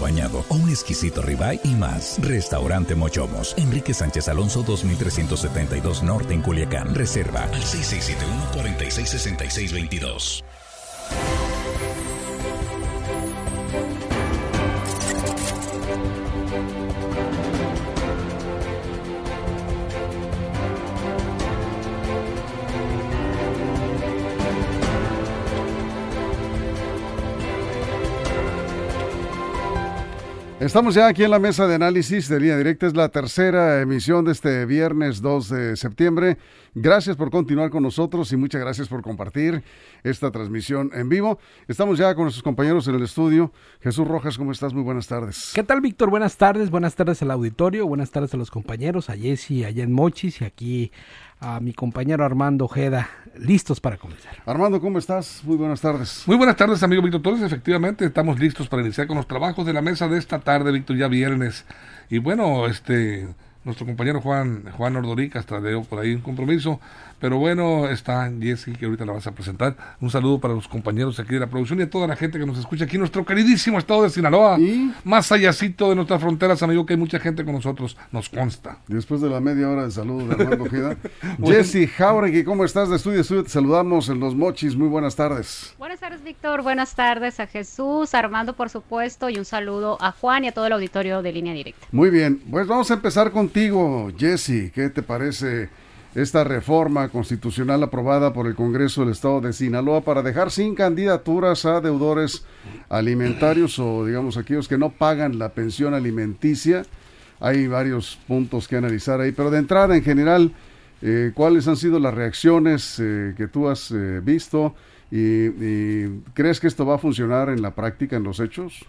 bañado un exquisito ribeye y más. Restaurante Mochomos, Enrique Sánchez Alonso 2372 Norte en Culiacán. Reserva al 6671 466622. Estamos ya aquí en la mesa de análisis de línea directa. Es la tercera emisión de este viernes 2 de septiembre. Gracias por continuar con nosotros y muchas gracias por compartir esta transmisión en vivo. Estamos ya con nuestros compañeros en el estudio. Jesús Rojas, ¿cómo estás? Muy buenas tardes. ¿Qué tal, Víctor? Buenas tardes. Buenas tardes al auditorio. Buenas tardes a los compañeros, a Jesse, en Mochis y aquí a mi compañero Armando Ojeda, listos para comenzar. Armando, ¿cómo estás? Muy buenas tardes. Muy buenas tardes, amigo Víctor Torres. Efectivamente, estamos listos para iniciar con los trabajos de la mesa de esta tarde, Víctor, ya viernes. Y bueno, este nuestro compañero Juan Juan Ordorica hasta de por ahí un compromiso pero bueno, está Jessy, que ahorita la vas a presentar. Un saludo para los compañeros aquí de la producción y a toda la gente que nos escucha aquí en nuestro queridísimo estado de Sinaloa. ¿Y? Más allácito de nuestras fronteras, amigo, que hay mucha gente con nosotros, nos consta. Después de la media hora de saludo de Armando Ojeda. Jessy Jauregui, ¿cómo estás de estudio? estudio? Te saludamos en Los Mochis. Muy buenas tardes. Buenas tardes, Víctor. Buenas tardes a Jesús, Armando, por supuesto, y un saludo a Juan y a todo el auditorio de Línea Directa. Muy bien, pues vamos a empezar contigo, Jessy. ¿Qué te parece? esta reforma constitucional aprobada por el Congreso del Estado de Sinaloa para dejar sin candidaturas a deudores alimentarios o digamos aquellos que no pagan la pensión alimenticia. Hay varios puntos que analizar ahí, pero de entrada en general, eh, ¿cuáles han sido las reacciones eh, que tú has eh, visto y crees que esto va a funcionar en la práctica, en los hechos?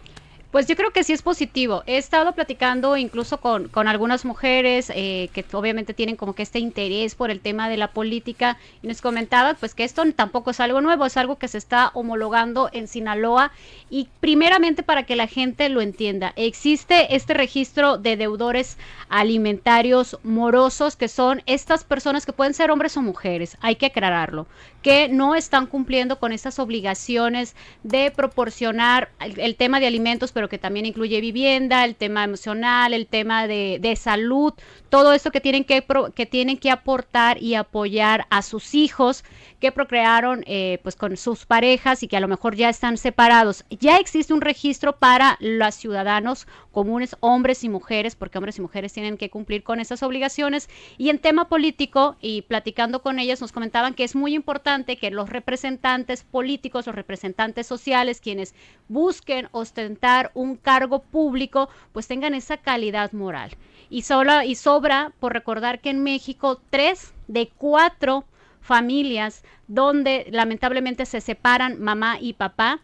Pues yo creo que sí es positivo. He estado platicando incluso con, con algunas mujeres eh, que obviamente tienen como que este interés por el tema de la política y nos comentaban pues que esto tampoco es algo nuevo, es algo que se está homologando en Sinaloa y primeramente para que la gente lo entienda, existe este registro de deudores alimentarios morosos que son estas personas que pueden ser hombres o mujeres, hay que aclararlo, que no están cumpliendo con estas obligaciones de proporcionar el, tema de alimentos, pero que también incluye vivienda, el tema emocional, el tema de, de salud, todo esto que tienen que, que tienen que aportar y apoyar a sus hijos que procrearon eh, pues con sus parejas y que a lo mejor ya están separados. Ya existe un registro para los ciudadanos comunes, hombres y mujeres, porque hombres y mujeres tienen que cumplir con esas obligaciones. Y en tema político, y platicando con ellas, nos comentaban que es muy importante que los representantes políticos, los representantes sociales, quienes busquen ostentar un cargo público, pues tengan esa calidad moral. Y, solo, y sobra por recordar que en México tres de cuatro familias donde lamentablemente se separan mamá y papá,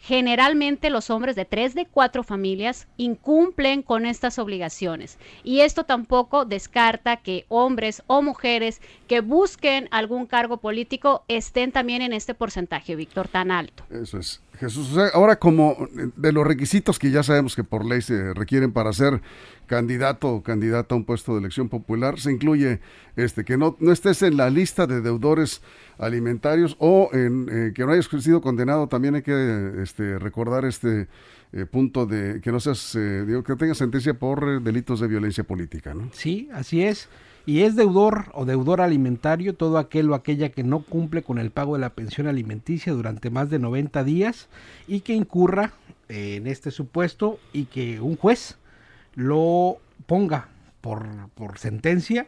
generalmente los hombres de tres de cuatro familias incumplen con estas obligaciones. Y esto tampoco descarta que hombres o mujeres que busquen algún cargo político estén también en este porcentaje, Víctor, tan alto. Eso es. Jesús, ahora como de los requisitos que ya sabemos que por ley se requieren para ser candidato o candidata a un puesto de elección popular, se incluye este que no, no estés en la lista de deudores alimentarios o en eh, que no hayas sido condenado, también hay que este, recordar este eh, punto de que no seas, eh, digo, que tengas sentencia por delitos de violencia política, ¿no? Sí, así es. Y es deudor o deudor alimentario todo aquel o aquella que no cumple con el pago de la pensión alimenticia durante más de 90 días y que incurra en este supuesto y que un juez lo ponga por, por sentencia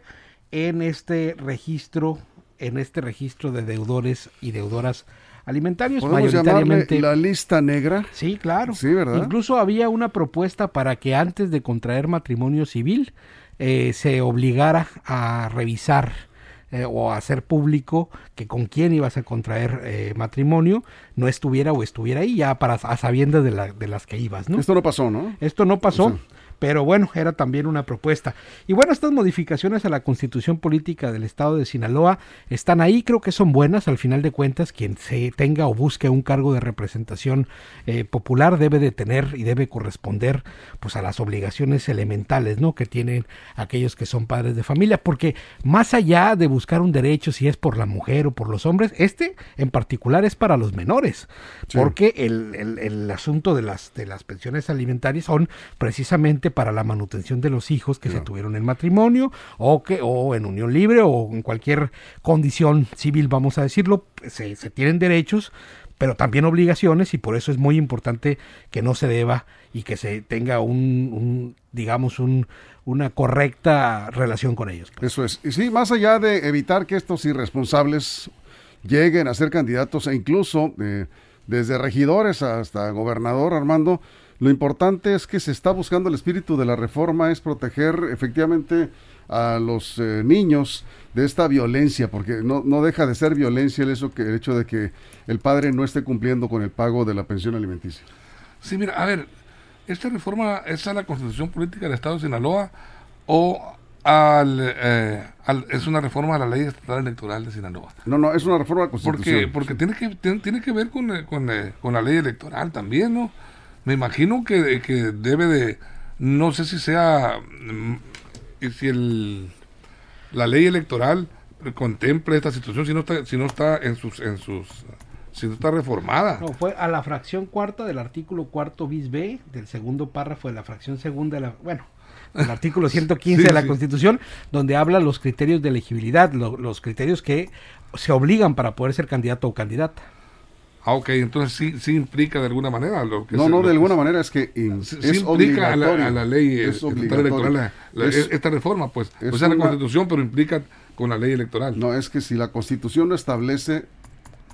en este registro, en este registro de deudores y deudoras alimentarios. Mayoritariamente la lista negra. Sí, claro. Sí, ¿verdad? Incluso había una propuesta para que antes de contraer matrimonio civil eh, se obligara a revisar eh, o hacer público que con quién ibas a contraer eh, matrimonio no estuviera o estuviera ahí ya para a sabiendas de, la, de las que ibas, ¿no? Esto no pasó, ¿no? Esto no pasó pero bueno, era también una propuesta. Y bueno, estas modificaciones a la constitución política del estado de Sinaloa están ahí, creo que son buenas, al final de cuentas, quien se tenga o busque un cargo de representación eh, popular debe de tener y debe corresponder pues a las obligaciones elementales, ¿no? Que tienen aquellos que son padres de familia, porque más allá de buscar un derecho, si es por la mujer o por los hombres, este en particular es para los menores, porque el, el, el asunto de las, de las pensiones alimentarias son precisamente para la manutención de los hijos que se tuvieron en matrimonio o que o en unión libre o en cualquier condición civil, vamos a decirlo, se, se tienen derechos, pero también obligaciones y por eso es muy importante que no se deba y que se tenga un, un digamos, un, una correcta relación con ellos. Pues. Eso es. Y sí, más allá de evitar que estos irresponsables lleguen a ser candidatos e incluso eh, desde regidores hasta gobernador, Armando, lo importante es que se está buscando el espíritu de la reforma, es proteger efectivamente a los eh, niños de esta violencia, porque no, no deja de ser violencia el, eso que, el hecho de que el padre no esté cumpliendo con el pago de la pensión alimenticia. Sí, mira, a ver, ¿esta reforma es a la constitución política del Estado de Sinaloa o al, eh, al, es una reforma a la ley estatal electoral de Sinaloa? No, no, es una reforma a la constitución. Porque, porque tiene, que, tiene, tiene que ver con, eh, con, con la ley electoral también, ¿no? Me imagino que, que debe de, no sé si sea, mm, si el, la ley electoral contemple esta situación, si no está, si no está en sus, en sus, si no está reformada. No, fue a la fracción cuarta del artículo cuarto bis B del segundo párrafo de la fracción segunda de la, bueno, el artículo 115 sí, de la sí. Constitución, donde habla los criterios de elegibilidad, lo, los criterios que se obligan para poder ser candidato o candidata. Ah, ok, entonces sí, sí implica de alguna manera lo que No, se, no, de alguna manera es que in, sí, es implica a la, a la, ley es electoral, la, la, es, esta reforma, pues, es o sea, una, la constitución, pero implica con la ley electoral. No, es que si la constitución lo establece...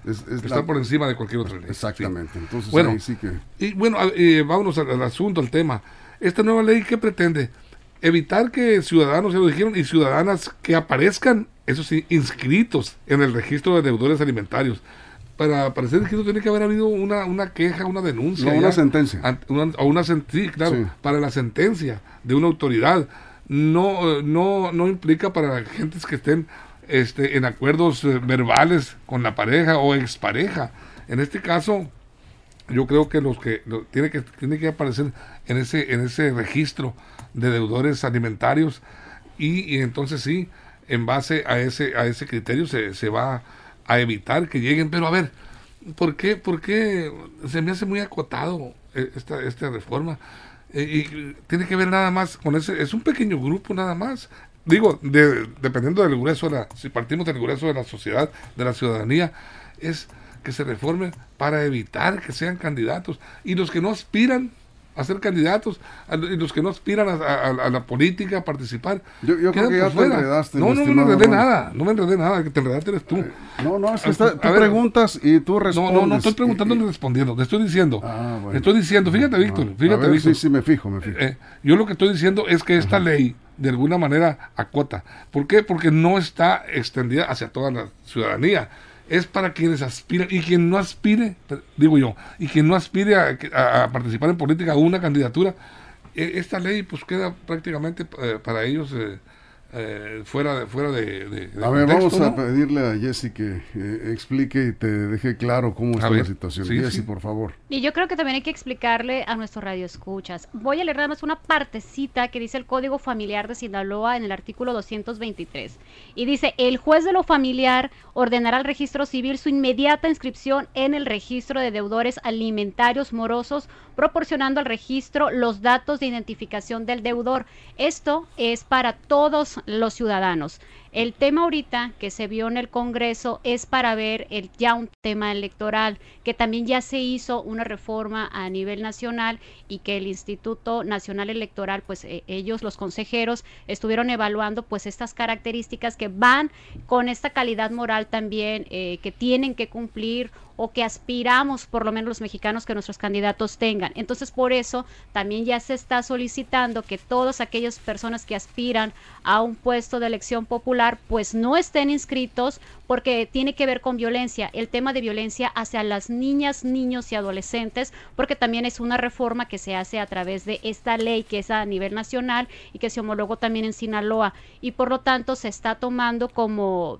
Es, es Está por encima de cualquier otra ley. Exactamente, sí. entonces bueno, ahí sí que... Y bueno, eh, vámonos al, al asunto, al tema. Esta nueva ley, ¿qué pretende? Evitar que ciudadanos, ya lo dijeron, y ciudadanas que aparezcan, eso sí, inscritos en el registro de deudores alimentarios para aparecer inscrito tiene que haber habido una, una queja, una denuncia. No, una sentencia. Una, o una sí, claro, sí. para la sentencia de una autoridad. No, no, no implica para gentes que estén este, en acuerdos eh, verbales con la pareja o expareja. En este caso, yo creo que los que lo, tiene que tiene que aparecer en ese en ese registro de deudores alimentarios y, y entonces sí, en base a ese a ese criterio se, se va a evitar que lleguen. Pero a ver, ¿por qué, por qué se me hace muy acotado esta, esta reforma? Eh, y tiene que ver nada más con ese, es un pequeño grupo nada más. Digo, de, dependiendo del grueso, de la, si partimos del grueso de la sociedad, de la ciudadanía, es que se reforme para evitar que sean candidatos. Y los que no aspiran a ser candidatos, a, los que no aspiran a, a, a, la política, a participar. Yo, yo creo que ya te enredaste. No, no, me enredé nada, no me enredé nada, que te enredaste eres tú. No, no, es que está, tú ver, preguntas y tú respondes. No, no, no estoy preguntando ni respondiendo, te estoy diciendo. Ah, bueno. Estoy diciendo, fíjate, Víctor, fíjate, ver, Víctor. Sí, sí, me fijo, me fijo. Eh, yo lo que estoy diciendo es que esta Ajá. ley, de alguna manera, acota. ¿Por qué? Porque no está extendida hacia toda la ciudadanía es para quienes aspiran y quien no aspire, digo yo, y quien no aspire a, a, participar en política o una candidatura, eh, esta ley pues queda prácticamente eh, para ellos eh, eh, fuera de fuera de, de, de a ver contexto, vamos ¿no? a pedirle a Jesse que eh, explique y te deje claro cómo está ver, la situación. sí, Jesse sí. por favor. Y yo creo que también hay que explicarle a nuestro radio escuchas voy a leer nada más una partecita que dice el código familiar de Sinaloa en el artículo 223 y dice el juez de lo familiar ordenará al registro civil su inmediata inscripción en el registro de deudores alimentarios morosos proporcionando al registro los datos de identificación del deudor. Esto es para todos los ciudadanos. El tema ahorita que se vio en el Congreso es para ver el, ya un tema electoral, que también ya se hizo una reforma a nivel nacional y que el Instituto Nacional Electoral, pues eh, ellos, los consejeros, estuvieron evaluando pues estas características que van con esta calidad moral también eh, que tienen que cumplir o que aspiramos, por lo menos los mexicanos, que nuestros candidatos tengan. Entonces, por eso también ya se está solicitando que todas aquellas personas que aspiran a un puesto de elección popular pues no estén inscritos porque tiene que ver con violencia, el tema de violencia hacia las niñas, niños y adolescentes, porque también es una reforma que se hace a través de esta ley que es a nivel nacional y que se homologó también en Sinaloa y por lo tanto se está tomando como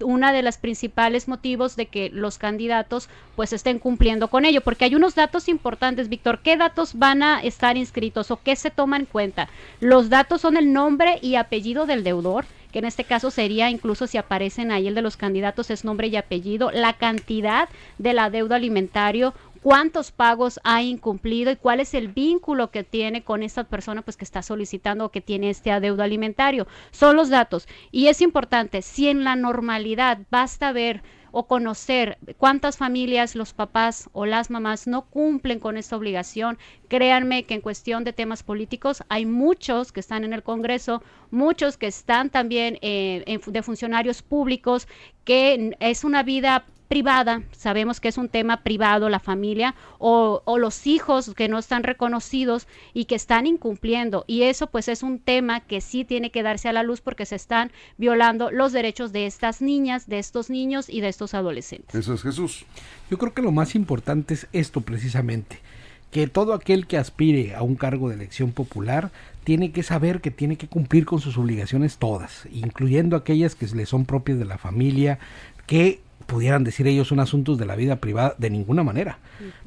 una de las principales motivos de que los candidatos pues estén cumpliendo con ello, porque hay unos datos importantes, Víctor, ¿qué datos van a estar inscritos o qué se toma en cuenta? Los datos son el nombre y apellido del deudor, que en este caso sería incluso si aparecen ahí el de los candidatos es nombre y apellido, la cantidad de la deuda alimentario, cuántos pagos ha incumplido y cuál es el vínculo que tiene con esta persona pues que está solicitando o que tiene este adeudo alimentario. Son los datos. Y es importante, si en la normalidad basta ver o conocer cuántas familias los papás o las mamás no cumplen con esta obligación. Créanme que en cuestión de temas políticos hay muchos que están en el Congreso, muchos que están también eh, de funcionarios públicos, que es una vida privada, sabemos que es un tema privado la familia o, o, los hijos que no están reconocidos y que están incumpliendo y eso pues es un tema que sí tiene que darse a la luz porque se están violando los derechos de estas niñas, de estos niños y de estos adolescentes. Eso es Jesús. Yo creo que lo más importante es esto precisamente, que todo aquel que aspire a un cargo de elección popular tiene que saber que tiene que cumplir con sus obligaciones todas, incluyendo aquellas que le son propias de la familia, que pudieran decir ellos son asuntos de la vida privada de ninguna manera,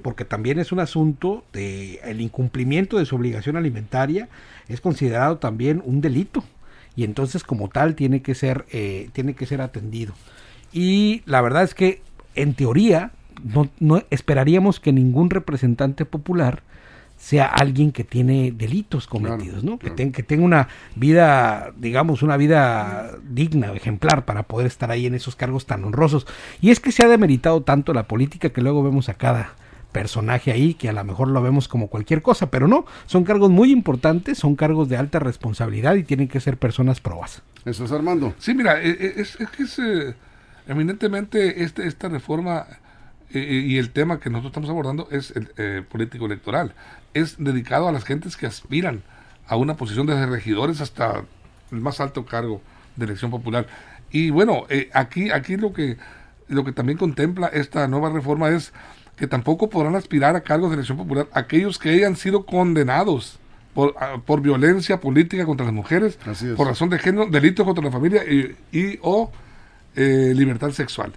porque también es un asunto de el incumplimiento de su obligación alimentaria es considerado también un delito. Y entonces como tal tiene que ser eh, tiene que ser atendido. Y la verdad es que en teoría no, no esperaríamos que ningún representante popular sea alguien que tiene delitos cometidos, ¿no? Que, que, tenga una vida, digamos, una vida digna, ejemplar, para poder estar ahí en esos cargos tan honrosos. Y es que se ha demeritado tanto la política que luego vemos a cada personaje ahí que a lo mejor lo vemos como cualquier cosa, pero no, son cargos muy importantes, son cargos de alta responsabilidad y tienen que ser personas probas. Eso es Armando. Sí, mira, e, e, es, que es, eh, eminentemente este, esta reforma y el tema que nosotros estamos abordando es el eh, político electoral. Es dedicado a las gentes que aspiran a una posición de regidores hasta el más alto cargo de elección popular. Y bueno, eh, aquí, aquí lo que lo que también contempla esta nueva reforma es que tampoco podrán aspirar a cargos de elección popular aquellos que hayan sido condenados por, por violencia política contra las mujeres, por razón de género, delitos contra la familia y, o eh, libertad sexual.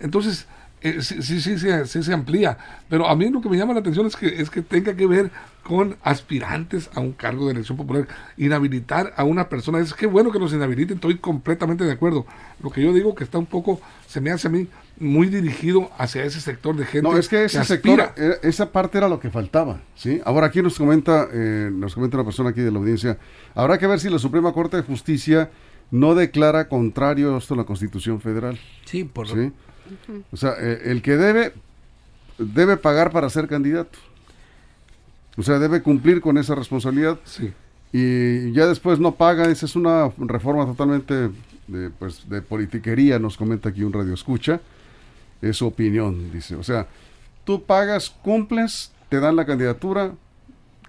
Entonces, eh, sí, sí, sí, sí, se amplía. Pero a mí lo que me llama la atención es que, es que tenga que ver con aspirantes a un cargo de elección popular. Inhabilitar a una persona, es que bueno que los inhabiliten, estoy completamente de acuerdo. Lo que yo digo que está un poco, se me hace a mí muy dirigido hacia ese sector de gente. No, es que ese sector, eh, esa parte era lo que faltaba, ¿sí? Ahora aquí nos comenta, eh, nos comenta una persona aquí de la audiencia, habrá que ver si la Suprema Corte de Justicia no declara contrario esto a la Constitución Federal. Sí, por ¿sí? O sea, eh, el que debe, debe pagar para ser candidato. O sea, debe cumplir con esa responsabilidad. Sí. Y ya después no paga. Esa es una reforma totalmente de, pues, de politiquería, nos comenta aquí un radio escucha. Es su opinión, dice. O sea, tú pagas, cumples, te dan la candidatura,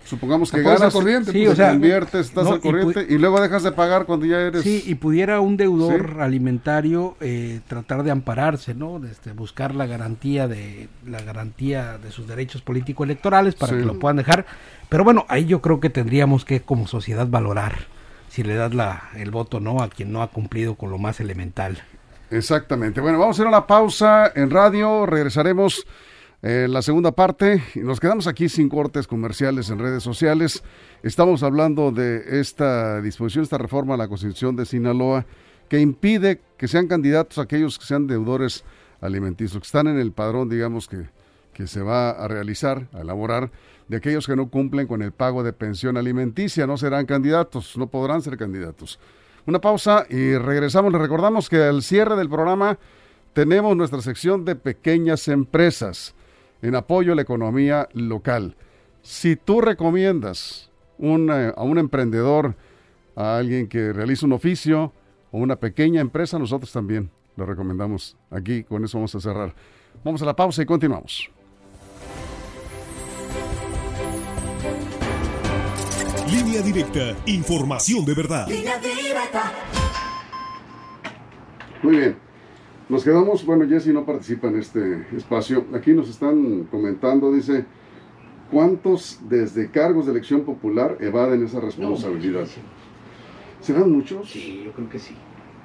supongamos que ganas, corriente, sí, pues, o sea, inviertes, estás al corriente y, luego dejas de pagar cuando ya eres... Sí, y pudiera un deudor alimentario eh, tratar de ampararse, ¿no? Este, buscar la garantía de la garantía de sus derechos político-electorales para que lo puedan dejar. Pero bueno, ahí yo creo que tendríamos que como sociedad valorar si le das la, el voto no a quien no ha cumplido con lo más elemental. Exactamente. Bueno, vamos a hacer una pausa en radio, regresaremos eh, la segunda parte, y nos quedamos aquí sin cortes comerciales en redes sociales. Estamos hablando de esta disposición, esta reforma a la Constitución de Sinaloa, que impide que sean candidatos aquellos que sean deudores alimenticios, que están en el padrón, digamos, que, que se va a realizar, a elaborar, de aquellos que no cumplen con el pago de pensión alimenticia, no serán candidatos, no podrán ser candidatos. Una pausa y regresamos. Les recordamos que al cierre del programa tenemos nuestra sección de pequeñas empresas en apoyo a la economía local. Si tú recomiendas eh, a un emprendedor, a alguien que realiza un oficio o una pequeña empresa, nosotros también lo recomendamos. Aquí con eso vamos a cerrar. Vamos a la pausa y continuamos. Línea directa, información de verdad. Muy bien. Nos quedamos, bueno, Jesse no participa en este espacio. Aquí nos están comentando, dice, ¿cuántos desde cargos de elección popular evaden esa responsabilidad? muchísimo. ¿Serán muchos? Sí, yo creo que sí.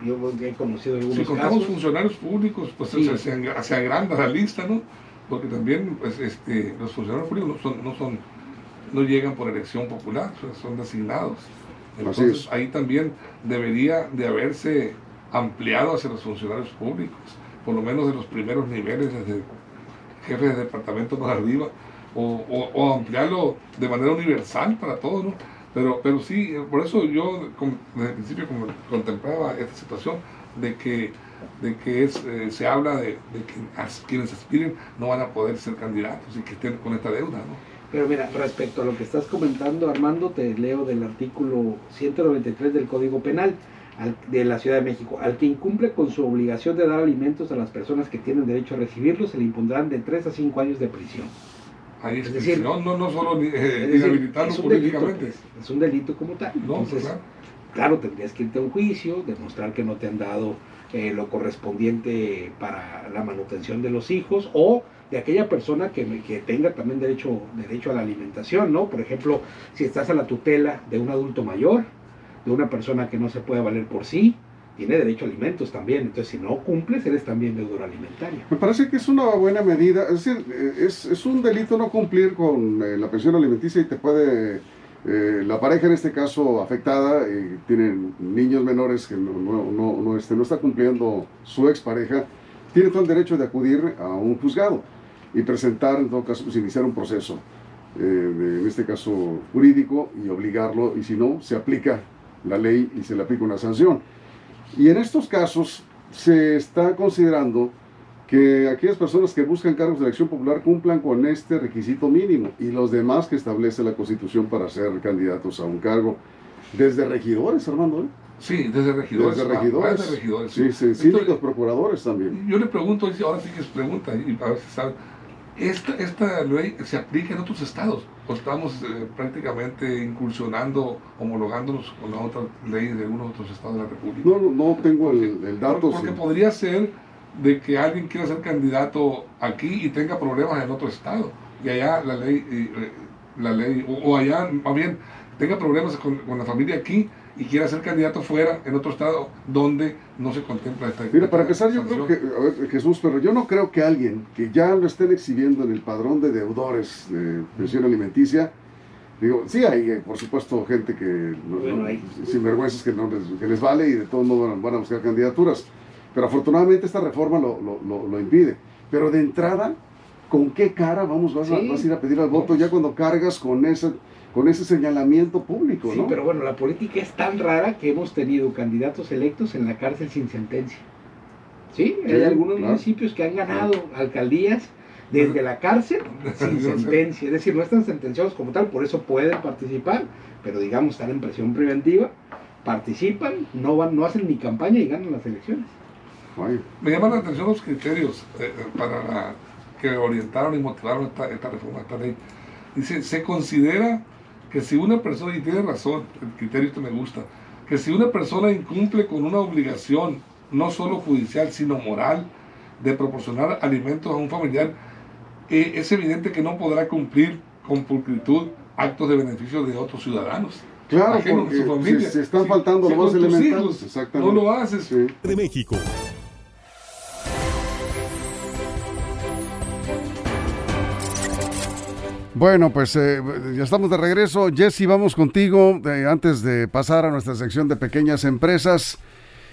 Yo he conocido algunos Si contamos casos. funcionarios públicos, pues Sí. se, se, ang- se agranda la lista, ¿no? Porque también pues, este, los funcionarios públicos no son, no son, no llegan por elección popular, son- designados. Así Entonces es. ahí también debería de haberse ampliado hacia los funcionarios públicos, por lo menos de los primeros niveles, desde jefes de departamento para arriba, o, o- o ampliarlo de manera universal para todos, ¿no? Pero, pero sí, por eso yo desde el principio contemplaba esta situación de que, de que es, eh, se habla de, de que as- quienes aspiren no van a poder ser candidatos y que estén con esta deuda, ¿no? Pero mira, respecto a lo que estás comentando, Armando, te leo del artículo 193 del Código Penal al- de la Ciudad de México. Al que incumple con su obligación de dar alimentos a las personas que tienen derecho a recibirlos, se le impondrán de 3 a 5 años de prisión. Ahí es, decir, no, no, no solo ni- eh, Es decir, inhabilitarlo es un delito, políticamente. pues, es un delito como tal. No, Entonces, claro. claro, tendrías que irte a un juicio, demostrar que no te han dado eh, lo correspondiente para la manutención de los hijos o de aquella persona que, que tenga también derecho, derecho a la alimentación, ¿no? Por ejemplo, si estás a la tutela de un adulto mayor, de una persona que no se puede valer por sí, tiene derecho a alimentos también. Entonces, si no cumples, eres también deudor alimentario. Me parece que es una buena medida. Es decir, eh, es, un delito no cumplir con eh, la pensión alimenticia y te puede, eh, la pareja en este caso afectada, eh, tienen niños menores que no, no, no, este, no está cumpliendo su expareja, tiene todo el derecho de acudir a un juzgado y presentar, en todo caso, pues iniciar un proceso, de- en este caso jurídico, y obligarlo, y si no, se aplica la ley y se le aplica una sanción. Y en estos casos se está considerando que aquellas personas que buscan cargos de elección popular cumplan con este requisito mínimo y los demás que establece la Constitución para ser candidatos a un cargo. Desde regidores, Armando, ¿eh? Sí, desde regidores. Desde va regidores. desde regidores, Sí, sí, Entonces, síndicos, procuradores también. Yo le pregunto, ahora sí que es pregunta, y a ver si saben, ¿esta, ¿esta ley se aplica en otros estados? ¿O estamos eh, prácticamente incursionando, homologándonos con la otra ley de algunos otros estados de la República? No, no, no tengo el, el dato. Porque, sí. podría ser de que alguien quiera ser candidato aquí y tenga problemas en otro estado, y allá la ley, eh, la ley o, o allá, más bien, tenga problemas con, con la familia aquí y quiera ser candidato fuera, en otro estado, donde no se contempla esta Mira, para empezar, yo creo que, sanción. a ver, Jesús, pero yo no creo que alguien que ya lo estén exhibiendo en el padrón de deudores de pensión alimenticia, digo, sí hay, eh, por supuesto, gente que, no, Bueno, no, hay. sinvergüenzas que, no les, que les vale y de todos modos van, a buscar candidaturas. Pero afortunadamente esta reforma lo, lo, lo- lo impide. Pero de entrada, ¿con qué cara vamos, vas, a, Sí. vas a ir a pedir al voto ya cuando cargas con ese, con ese señalamiento público, Sí, ¿no? pero bueno, la política es tan rara que hemos tenido candidatos electos en la cárcel sin sentencia. Sí, hay Sí, algunos claro. municipios que han ganado alcaldías desde la cárcel sin sentencia. Es decir, no están sentenciados como tal, por eso pueden participar, pero digamos, están en presión preventiva, participan, no, van, no hacen ni campaña y ganan las elecciones. Ay, Me llaman la atención los criterios eh, eh, para la- que orientaron y motivaron esta, esta reforma, esta ley. Dice, se considera que si una persona, y tiene razón, el criterio este me gusta, que si una persona incumple con una obligación, no solo judicial, sino moral, de proporcionar alimentos a un familiar, eh, es evidente que no podrá cumplir con pulcritud actos de beneficio de otros ciudadanos. Claro, porque su familia. se- se están Si- faltando si lo más con tus elemental, hijos exactamente. No lo haces. sí. de México. Bueno, pues eh, ya estamos de regreso. Jesse, vamos contigo. eh, antes de pasar a nuestra sección de pequeñas empresas,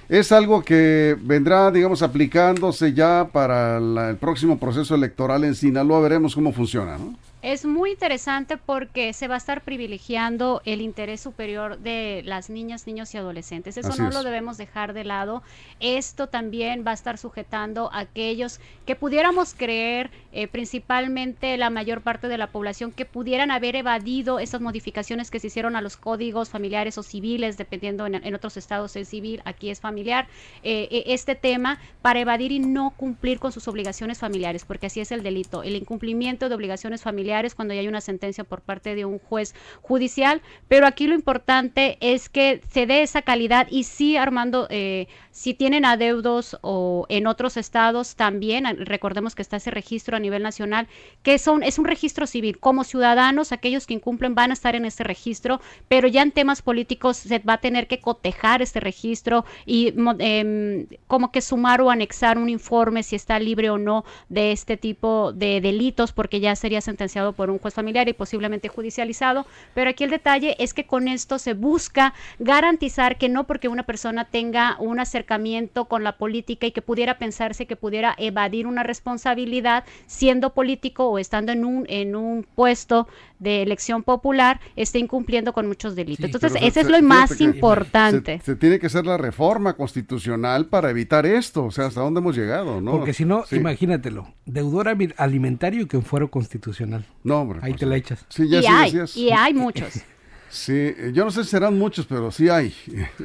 es algo que vendrá, digamos, aplicándose ya para la- el próximo proceso electoral en Sinaloa. Veremos cómo funciona, ¿no? Es muy interesante porque se va a estar privilegiando el interés superior de las niñas, niños y adolescentes. Eso Así no es. lo debemos dejar de lado. Esto también va a estar sujetando a aquellos que pudiéramos creer, eh, principalmente la mayor parte de la población, que pudieran haber evadido esas modificaciones que se hicieron a los códigos familiares o civiles, dependiendo en, en otros estados es civil, aquí es familiar, eh, eh, este tema para evadir y no cumplir con sus obligaciones familiares, porque así es el delito, el incumplimiento de obligaciones familiares familiares cuando ya hay una sentencia por parte de un juez judicial, pero aquí lo importante es que se dé esa calidad y sí, Armando, eh, si tienen adeudos o en otros estados también, recordemos que está ese registro a nivel nacional, que son, es un registro civil. Como ciudadanos, aquellos que incumplen van a estar en este registro, pero ya en temas políticos se va a tener que cotejar este registro y eh, como que sumar o anexar un informe si está libre o no de este tipo de delitos, porque ya sería sentenciado por un juez familiar y posiblemente judicializado. Pero aquí el detalle es que con esto se busca garantizar que no porque una persona tenga un acercamiento con la política y que pudiera pensarse que pudiera evadir una responsabilidad siendo político o estando en un, en un puesto de elección popular, esté incumpliendo con muchos delitos. Entonces, ese es lo más importante. Se, tiene que hacer la reforma constitucional para evitar esto, o sea, hasta dónde hemos llegado, ¿no? Porque si no, imagínatelo, deudor alimentario y que fuero constitucional. No, hombre. Ahí te la echas. Sí, ya y, hay, y hay muchos. Sí, yo no sé si serán muchos, pero sí hay.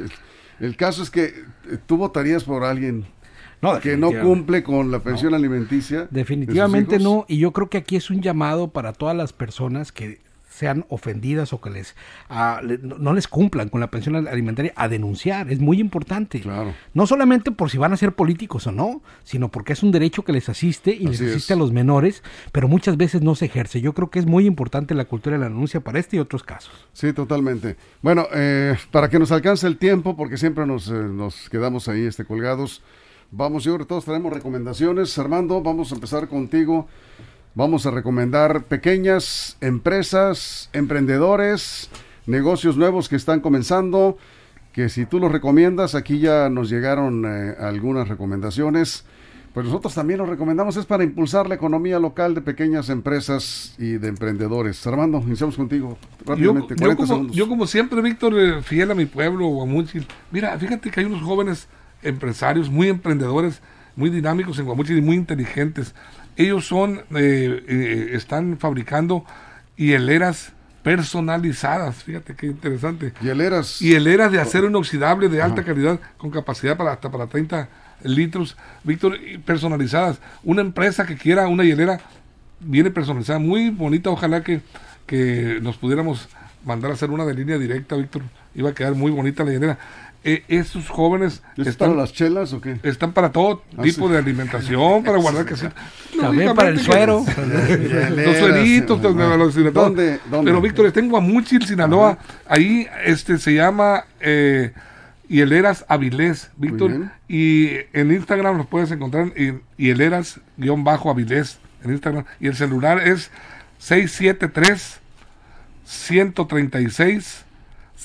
El caso es que eh, tú votarías por alguien que no cumple con la pensión alimenticia. Definitivamente no, y yo creo que aquí es un llamado para todas las personas que sean ofendidas o que les no les cumplan con la pensión alimentaria a denunciar, es muy importante. Claro. No solamente por si van a ser políticos o no, sino porque es un derecho que les asiste y les asiste a los menores, pero muchas veces no se ejerce. Yo creo que es muy importante la cultura de la denuncia para este y otros casos. Sí, totalmente. Bueno, eh, para que nos alcance el tiempo, porque siempre nos, eh, nos quedamos ahí este, colgados, vamos, yo creo que todos tenemos recomendaciones. Armando, vamos a empezar contigo. Vamos a recomendar pequeñas empresas, emprendedores, negocios nuevos que están comenzando, que si tú los recomiendas, aquí ya nos llegaron eh, algunas recomendaciones. Pues nosotros también los recomendamos, es para impulsar la economía local de pequeñas empresas y de emprendedores. Armando, iniciamos contigo rápidamente. Yo, como, siempre, Víctor, eh, fiel a mi pueblo, Guamuchil. Mira, fíjate que hay unos jóvenes empresarios muy emprendedores, muy dinámicos en Guamuchil y muy inteligentes. Ellos son, eh, eh, están fabricando hieleras personalizadas, fíjate qué interesante. Hieleras. Hieleras de acero inoxidable de alta calidad con capacidad para hasta para 30 litros, Víctor, personalizadas. Una empresa que quiera una hielera viene personalizada, muy bonita, ojalá que, que nos pudiéramos mandar a hacer una de línea directa, Víctor. Iba a quedar muy bonita la hielera eh, esos jóvenes están para las chelas o qué? Están para todo ah, tipo de alimentación, para guardar que También para el suero. los sueritos, ¿Dónde, Pero Víctor, está en Guamuchil, Sinaloa. Ahí este se llama eh, Hieleras Avilés, Víctor. Y en Instagram los puedes encontrar en Hieleras-Avilés en Instagram. Y el celular es 673 136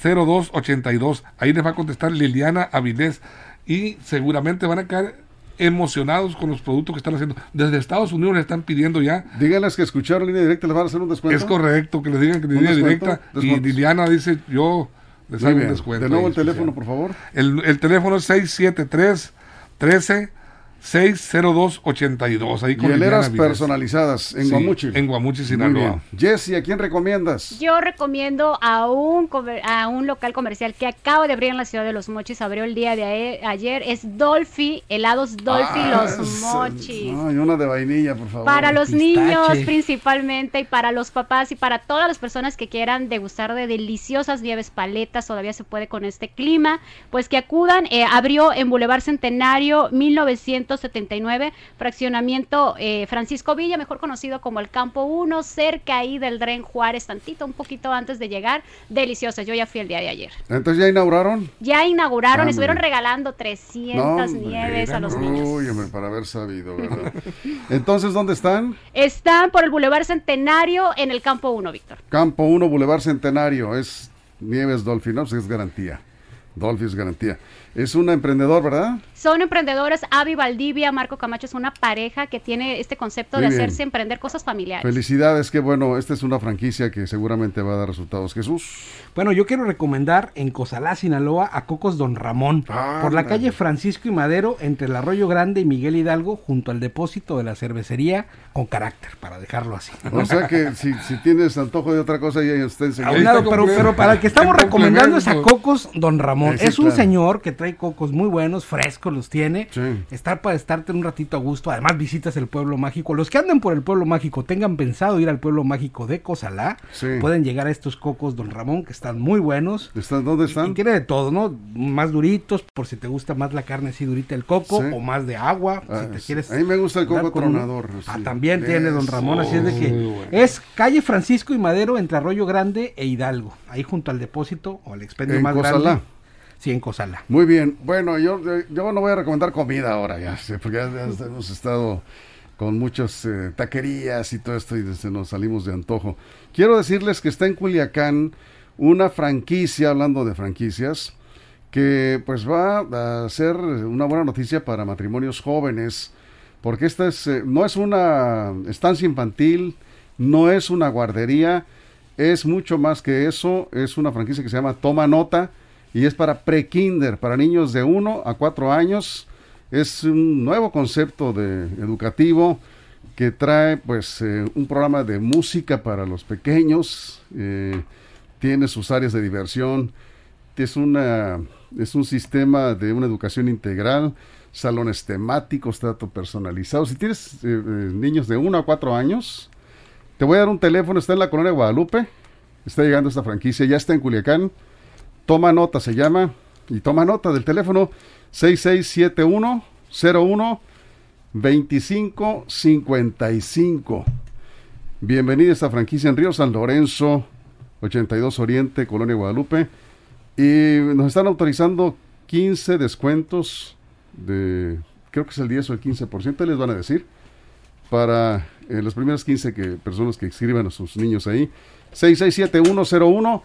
0282. Ahí les va a contestar Liliana Avilés y seguramente van a quedar emocionados con los productos que están haciendo. Desde Estados Unidos le están pidiendo ya. Díganles que escucharon línea directa, les van a hacer un descuento. Es correcto, que les digan que línea directa. Y Liliana dice, yo les hago un descuento. De nuevo el teléfono, por favor. El, el teléfono es 673 13 60282. Ahí con Hieleras personalizadas en Guamuchi. En Guamuchi, Sinaloa. Jessy, ¿a quién recomiendas? Yo recomiendo a un, a un local comercial que acaba de abrir en la ciudad de Los Mochis. Abrió el día de ayer. Es Dolphy, helados Dolphy ah, Los Mochis. Ay, una de vainilla, por favor. Para los niños principalmente y para los papás y para todas las personas que quieran degustar de deliciosas nieves paletas. Todavía se puede con este clima. Pues que acudan. Eh, abrió en Boulevard Centenario 1900 79, fraccionamiento eh, Francisco Villa, mejor conocido como el Campo 1, cerca ahí del Dren Juárez, tantito, un poquito antes de llegar. Deliciosas, yo ya fui el día de ayer. Entonces ya inauguraron. Ya inauguraron, estuvieron regalando 300 nieves a los niños. Uy, para haber sabido, ¿verdad? Entonces, ¿dónde están? Están por el Boulevard Centenario en el Campo 1, Víctor. Campo 1, Boulevard Centenario, es Nieves Dolphin, ¿no? Pues es garantía. Dolphy es garantía. Es un emprendedor, ¿verdad? Son emprendedores. Avi Valdivia, Marco Camacho es una pareja que tiene este concepto de hacerse emprender cosas familiares. Felicidades, qué bueno. Esta es una franquicia que seguramente va a dar resultados. Jesús. Bueno, yo quiero recomendar en Cozalá, Sinaloa, a Cocos Don Ramón, por la calle Francisco y Madero, entre el Arroyo Grande y Miguel Hidalgo, junto al depósito de la cervecería, con carácter, para dejarlo así. O sea que si, tienes antojo de otra cosa, ya está enseñando. Pero, pero para el que estamos recomendando es a Cocos Don Ramón. es un señor que trae cocos muy buenos, frescos los tiene. Sí. Estar para estarte un ratito a gusto. Además visitas el pueblo mágico. Los que anden por el pueblo mágico, tengan pensado ir al pueblo mágico de Cozalá, Sí. pueden llegar a estos cocos Don Ramón que están muy buenos. ¿Están, ¿Dónde Y están? tiene de todo, ¿no? Más duritos, por si te gusta más la carne así durita el coco, Sí. o más de agua, Ah, si te quieres... A mí me gusta el coco tronador, Ah, también tiene Don. Ramón, así es de que... Bueno. Es calle Francisco y Madero entre Arroyo Grande e Hidalgo, ahí junto al depósito o al expendio En más Cozalá. grande. Sí, en. Muy bien. Bueno, yo, yo no voy a recomendar comida ahora, ya, porque ya, ya hemos estado con muchas eh, taquerías y todo esto y se nos salimos de antojo. Quiero decirles que está en Culiacán una franquicia, hablando de franquicias, que pues va a ser una buena noticia para matrimonios jóvenes, porque esta es, eh, no es una estancia infantil, no es una guardería, es mucho más que eso, es una franquicia que se llama Toma Nota y es para pre-kinder, para niños de 1 a 4 años. Es un nuevo concepto de educativo que trae pues eh, un programa de música para los pequeños, eh, tiene sus áreas de diversión, es una es un sistema de una educación integral, salones temáticos, trato personalizado. Si tienes eh, niños de 1 a 4 años, te voy a dar un teléfono, está en la colonia Guadalupe, está llegando esta franquicia, ya está en Culiacán. Toma nota, se llama, y toma nota del teléfono 6671 01 2555. Bienvenida a esta franquicia en Río San Lorenzo, 82 Oriente, Colonia Guadalupe. Y nos están autorizando 15 descuentos de, creo que es el 10 o el 15%, les van a decir, para eh, las primeras 15 que, personas que escriban a sus niños ahí. 667101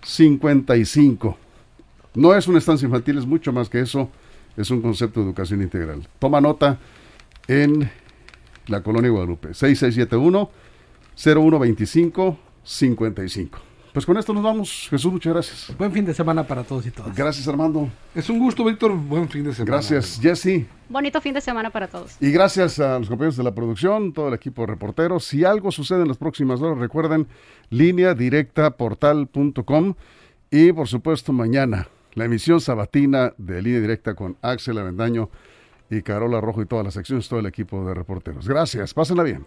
2555. No es una estancia infantil, es mucho más que eso. Es un concepto de educación integral. Toma nota en la colonia Guadalupe. 6671 0125 55. Pues con esto nos vamos. Jesús, muchas gracias. Buen fin de semana para todos y todas. Gracias, Armando. Es un gusto, Víctor. Buen fin de semana. Gracias, Jesse. Bonito fin de semana para todos. Y gracias a los compañeros de la producción, todo el equipo de reporteros. Si algo sucede en las próximas horas, recuerden, línea directa portal.com y por supuesto mañana la emisión sabatina de línea directa con Axel Avendaño y Carola Rojo y todas las secciones, todo el equipo de reporteros. Gracias, pásenla bien.